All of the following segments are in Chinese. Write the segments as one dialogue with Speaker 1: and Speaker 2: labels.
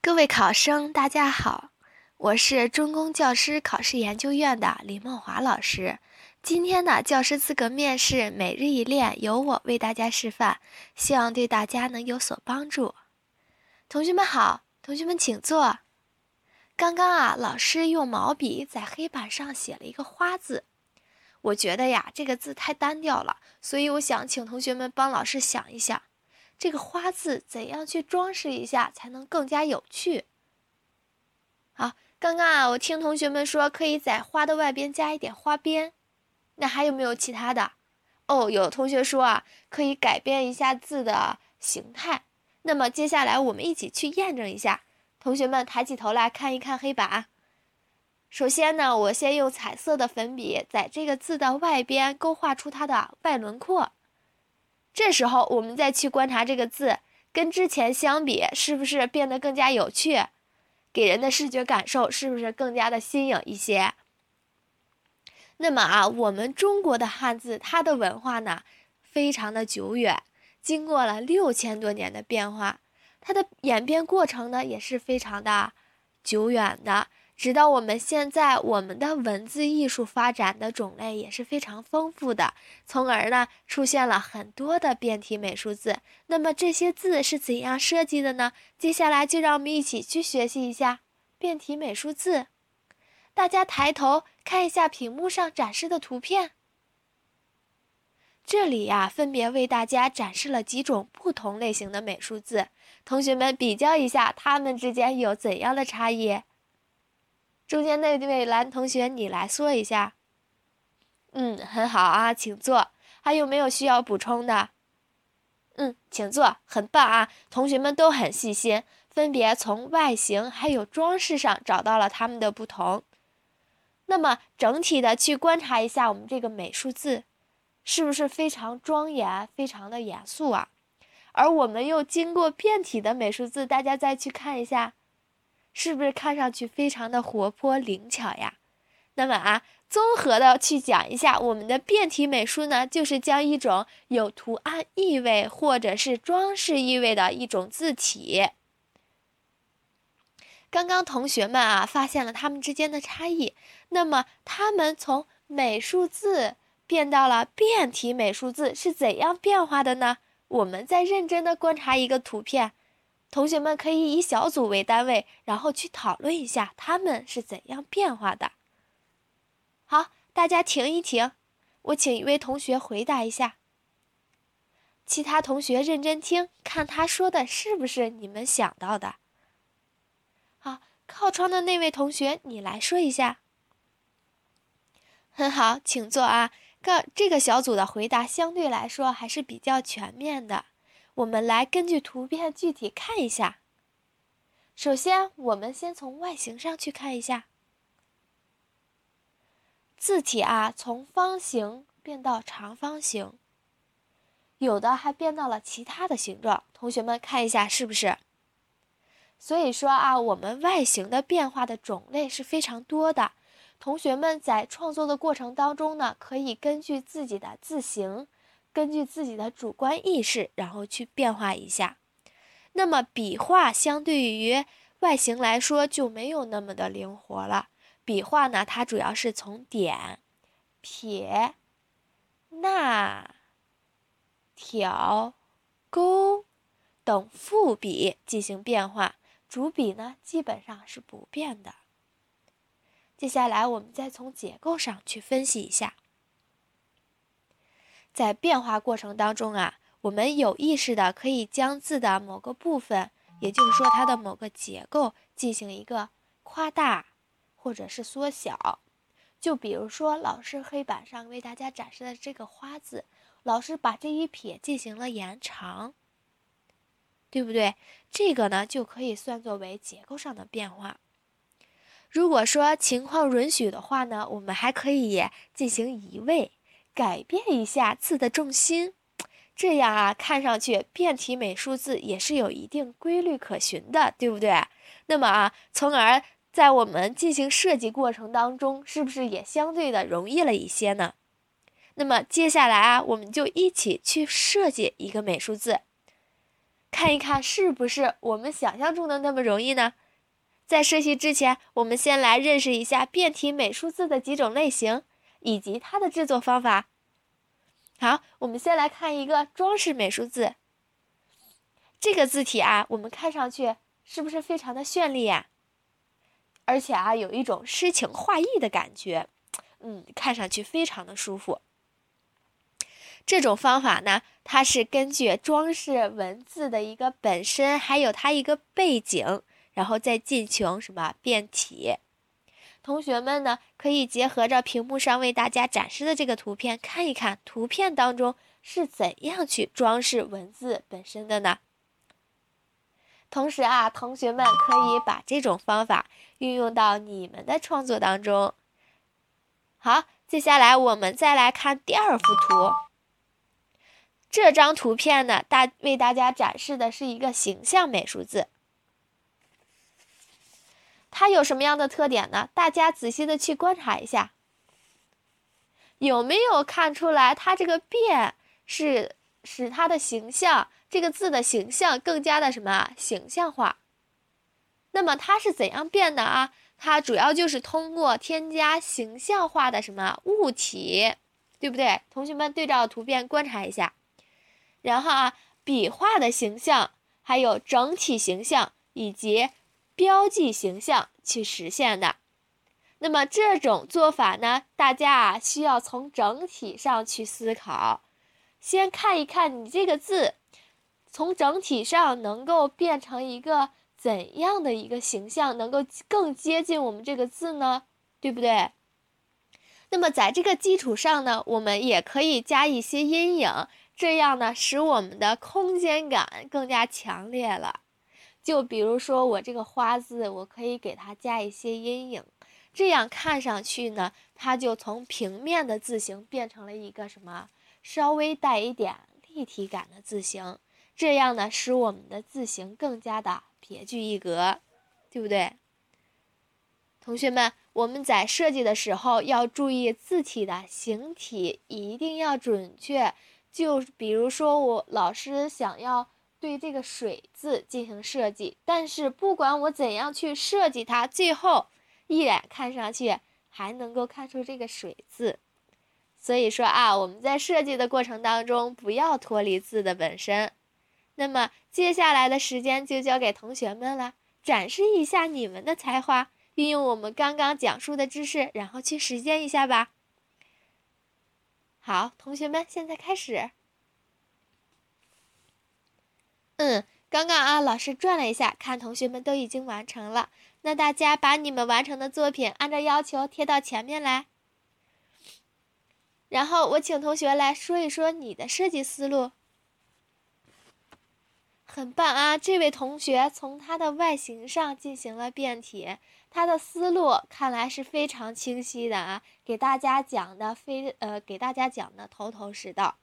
Speaker 1: 各位考生，大家好，我是中公教师考试研究院的李梦华老师。今天的教师资格面试每日一练由我为大家示范，希望对大家能有所帮助。同学们好，同学们请坐。刚刚啊，老师用毛笔在黑板上写了一个花字，我觉得呀，这个字太单调了，所以我想请同学们帮老师想一想。这个花字怎样去装饰一下才能更加有趣？好，刚刚啊，我听同学们说可以在花的外边加一点花边，那还有没有其他的？哦，有同学说啊，可以改变一下字的形态。那么接下来我们一起去验证一下。同学们抬起头来看一看黑板。首先呢，我先用彩色的粉笔在这个字的外边勾画出它的外轮廓。这时候，我们再去观察这个字，跟之前相比，是不是变得更加有趣？给人的视觉感受是不是更加的新颖一些？那么啊，我们中国的汉字，它的文化呢，非常的久远，经过了六千多年的变化，它的演变过程呢，也是非常的久远的。直到我们现在，我们的文字艺术发展的种类也是非常丰富的，从而呢出现了很多的变体美术字。那么这些字是怎样设计的呢？接下来就让我们一起去学习一下变体美术字。大家抬头看一下屏幕上展示的图片，这里呀分别为大家展示了几种不同类型的美术字，同学们比较一下，它们之间有怎样的差异？中间那位蓝同学，你来说一下。嗯，很好啊，请坐。还有没有需要补充的？嗯，请坐，很棒啊！同学们都很细心，分别从外形还有装饰上找到了它们的不同。那么整体的去观察一下我们这个美术字，是不是非常庄严、非常的严肃啊？而我们又经过变体的美术字，大家再去看一下。是不是看上去非常的活泼灵巧呀？那么啊，综合的去讲一下，我们的变体美术呢，就是将一种有图案意味或者是装饰意味的一种字体。刚刚同学们啊，发现了它们之间的差异。那么，它们从美术字变到了变体美术字是怎样变化的呢？我们再认真的观察一个图片。同学们可以以小组为单位，然后去讨论一下它们是怎样变化的。好，大家停一停，我请一位同学回答一下。其他同学认真听，看他说的是不是你们想到的。好，靠窗的那位同学，你来说一下。很 好，请坐啊。个这个小组的回答相对来说还是比较全面的。我们来根据图片具体看一下。首先，我们先从外形上去看一下，字体啊，从方形变到长方形，有的还变到了其他的形状。同学们看一下是不是？所以说啊，我们外形的变化的种类是非常多的。同学们在创作的过程当中呢，可以根据自己的字形。根据自己的主观意识，然后去变化一下。那么笔画相对于外形来说就没有那么的灵活了。笔画呢，它主要是从点、撇、捺、挑、勾等副笔进行变化，主笔呢基本上是不变的。接下来我们再从结构上去分析一下。在变化过程当中啊，我们有意识的可以将字的某个部分，也就是说它的某个结构进行一个夸大或者是缩小。就比如说老师黑板上为大家展示的这个花字，老师把这一撇进行了延长，对不对？这个呢就可以算作为结构上的变化。如果说情况允许的话呢，我们还可以进行移位。改变一下字的重心，这样啊，看上去变体美术字也是有一定规律可循的，对不对？那么啊，从而在我们进行设计过程当中，是不是也相对的容易了一些呢？那么接下来啊，我们就一起去设计一个美术字。看一看是不是我们想象中的那么容易呢？在设计之前，我们先来认识一下变体美术字的几种类型以及它的制作方法。好，我们先来看一个装饰美术字。这个字体啊，我们看上去是不是非常的绚丽呀？而且啊，有一种诗情画意的感觉，嗯，看上去非常的舒服。这种方法呢，它是根据装饰文字的一个本身，还有它一个背景，然后再进行什么变体。同学们呢，可以结合着屏幕上为大家展示的这个图片，看一看图片当中是怎样去装饰文字本身的呢？同时啊，同学们可以把这种方法运用到你们的创作当中。好，接下来我们再来看第二幅图。这张图片呢，大为大家展示的是一个形象美术字。它有什么样的特点呢？大家仔细的去观察一下，有没有看出来它这个变是使它的形象这个字的形象更加的什么形象化？那么它是怎样变的啊？它主要就是通过添加形象化的什么物体，对不对？同学们对照图片观察一下。然后啊，笔画的形象，还有整体形象以及标记形象去实现的。那么这种做法呢，大家啊需要从整体上去思考。先看一看你这个字，从整体上能够变成一个怎样的一个形象，能够更接近我们这个字呢？对不对？那么在这个基础上呢，我们也可以加一些阴影。这样呢，使我们的空间感更加强烈了。就比如说我这个花字，我可以给它加一些阴影，这样看上去呢，它就从平面的字形变成了一个什么稍微带一点立体感的字形。这样呢，使我们的字形更加的别具一格，对不对？同学们，我们在设计的时候要注意字体的形体一定要准确。就比如说，我老师想要对这个“水”字进行设计，但是不管我怎样去设计它，最后一眼看上去还能够看出这个“水”字。所以说啊，我们在设计的过程当中不要脱离字的本身。那么接下来的时间就交给同学们了，展示一下你们的才华，运用我们刚刚讲述的知识，然后去实践一下吧。好，同学们，现在开始。嗯，刚刚啊，老师转了一下，看同学们都已经完成了。那大家把你们完成的作品按照要求贴到前面来。然后我请同学来说一说你的设计思路。很棒啊，这位同学从他的外形上进行了变体。他的思路看来是非常清晰的啊，给大家讲的非呃，给大家讲的头头是道，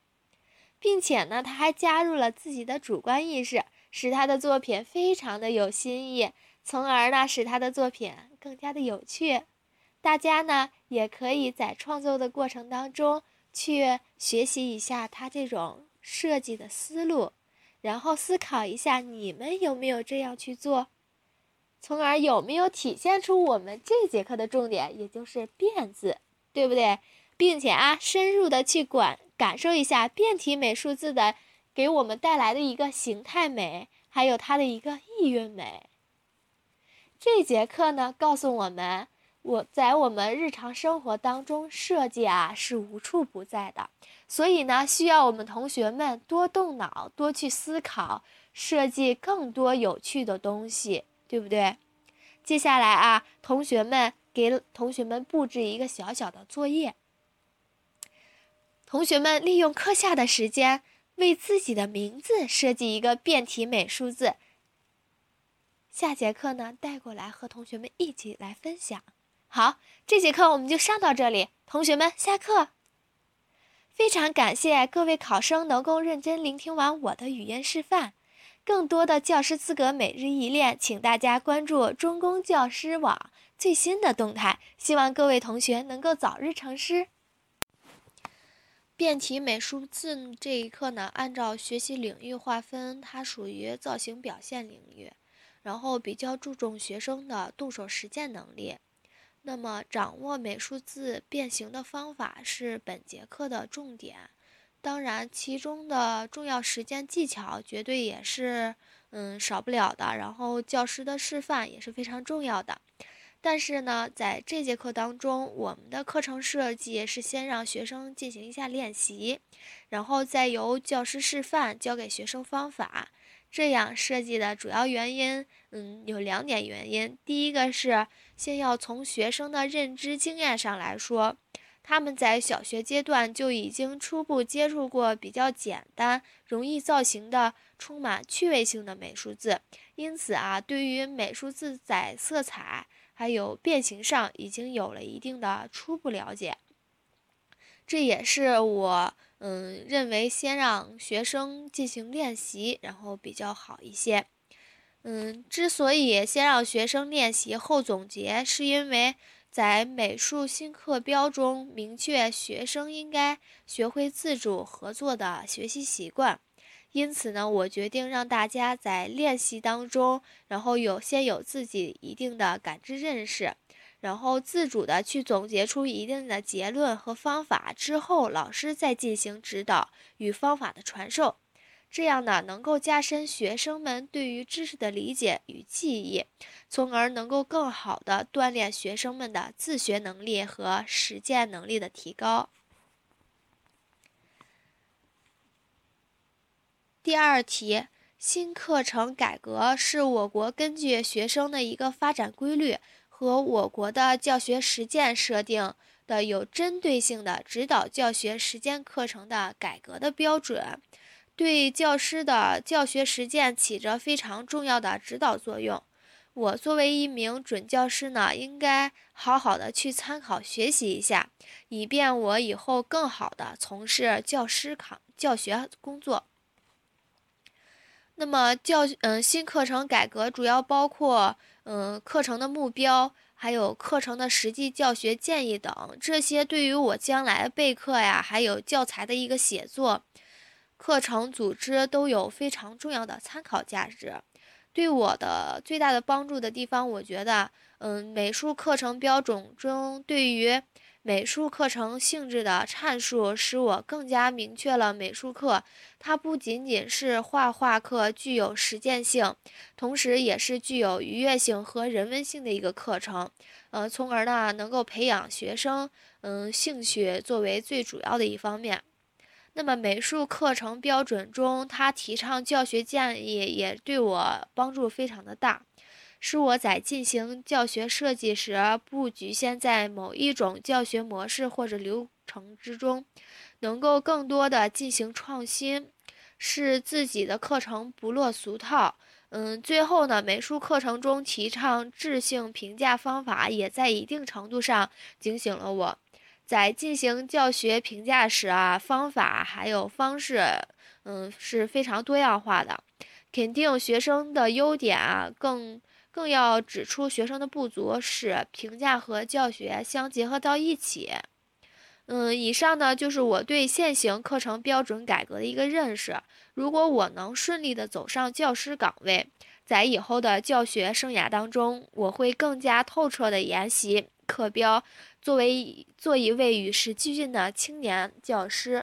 Speaker 1: 并且呢，他还加入了自己的主观意识，使他的作品非常的有新意，从而呢，使他的作品更加的有趣。大家呢，也可以在创作的过程当中去学习一下他这种设计的思路，然后思考一下你们有没有这样去做。从而有没有体现出我们这节课的重点，也就是变字，对不对？并且啊，深入的去管感受一下变体美术字的给我们带来的一个形态美，还有它的一个意蕴美。这节课呢，告诉我们，我在我们日常生活当中设计啊是无处不在的，所以呢，需要我们同学们多动脑，多去思考，设计更多有趣的东西。对不对？接下来啊，同学们给同学们布置一个小小的作业。同学们利用课下的时间，为自己的名字设计一个变体美术字。下节课呢，带过来和同学们一起来分享。好，这节课我们就上到这里，同学们下课。非常感谢各位考生能够认真聆听完我的语音示范。更多的教师资格每日一练，请大家关注中公教师网最新的动态。希望各位同学能够早日成师。变体美术字这一课呢，按照学习领域划分，它属于造型表现领域，然后比较注重学生的动手实践能力。那么，掌握美术字变形的方法是本节课的重点。当然，其中的重要实践技巧绝对也是嗯少不了的。然后，教师的示范也是非常重要的。但是呢，在这节课当中，我们的课程设计是先让学生进行一下练习，然后再由教师示范教给学生方法。这样设计的主要原因，嗯，有两点原因。第一个是先要从学生的认知经验上来说，他们在小学阶段就已经初步接触过比较简单、容易造型的、充满趣味性的美术字，因此啊，对于美术字在色彩。还有变形上已经有了一定的初步了解，这也是我嗯认为先让学生进行练习，然后比较好一些。嗯，之所以先让学生练习后总结，是因为在美术新课标中明确学生应该学会自主合作的学习习惯。因此呢，我决定让大家在练习当中，然后有先有自己一定的感知认识，然后自主的去总结出一定的结论和方法之后，老师再进行指导与方法的传授。这样呢，能够加深学生们对于知识的理解与记忆，从而能够更好的锻炼学生们的自学能力和实践能力的提高。第二题，新课程改革是我国根据学生的一个发展规律和我国的教学实践设定的有针对性的指导教学实践课程的改革的标准，对教师的教学实践起着非常重要的指导作用。我作为一名准教师呢，应该好好的去参考学习一下，以便我以后更好的从事教师考教学工作。那么教嗯新课程改革主要包括嗯课程的目标，还有课程的实际教学建议等，这些对于我将来备课呀，还有教材的一个写作、课程组织都有非常重要的参考价值。对我的最大的帮助的地方，我觉得嗯美术课程标准中对于。美术课程性质的阐述，使我更加明确了美术课，它不仅仅是画画课，具有实践性，同时也是具有愉悦性和人文性的一个课程，呃，从而呢，能够培养学生嗯兴趣作为最主要的一方面。那么美术课程标准中，它提倡教学建议，也对我帮助非常的大。是我在进行教学设计时，不局限在某一种教学模式或者流程之中，能够更多的进行创新，使自己的课程不落俗套。嗯，最后呢，美术课程中提倡质性评价方法，也在一定程度上警醒了我，在进行教学评价时啊，方法还有方式，嗯，是非常多样化的，肯定学生的优点啊，更。更要指出学生的不足，使评价和教学相结合到一起。嗯，以上呢就是我对现行课程标准改革的一个认识。如果我能顺利的走上教师岗位，在以后的教学生涯当中，我会更加透彻的研习课标，作为做一位与时俱进的青年教师。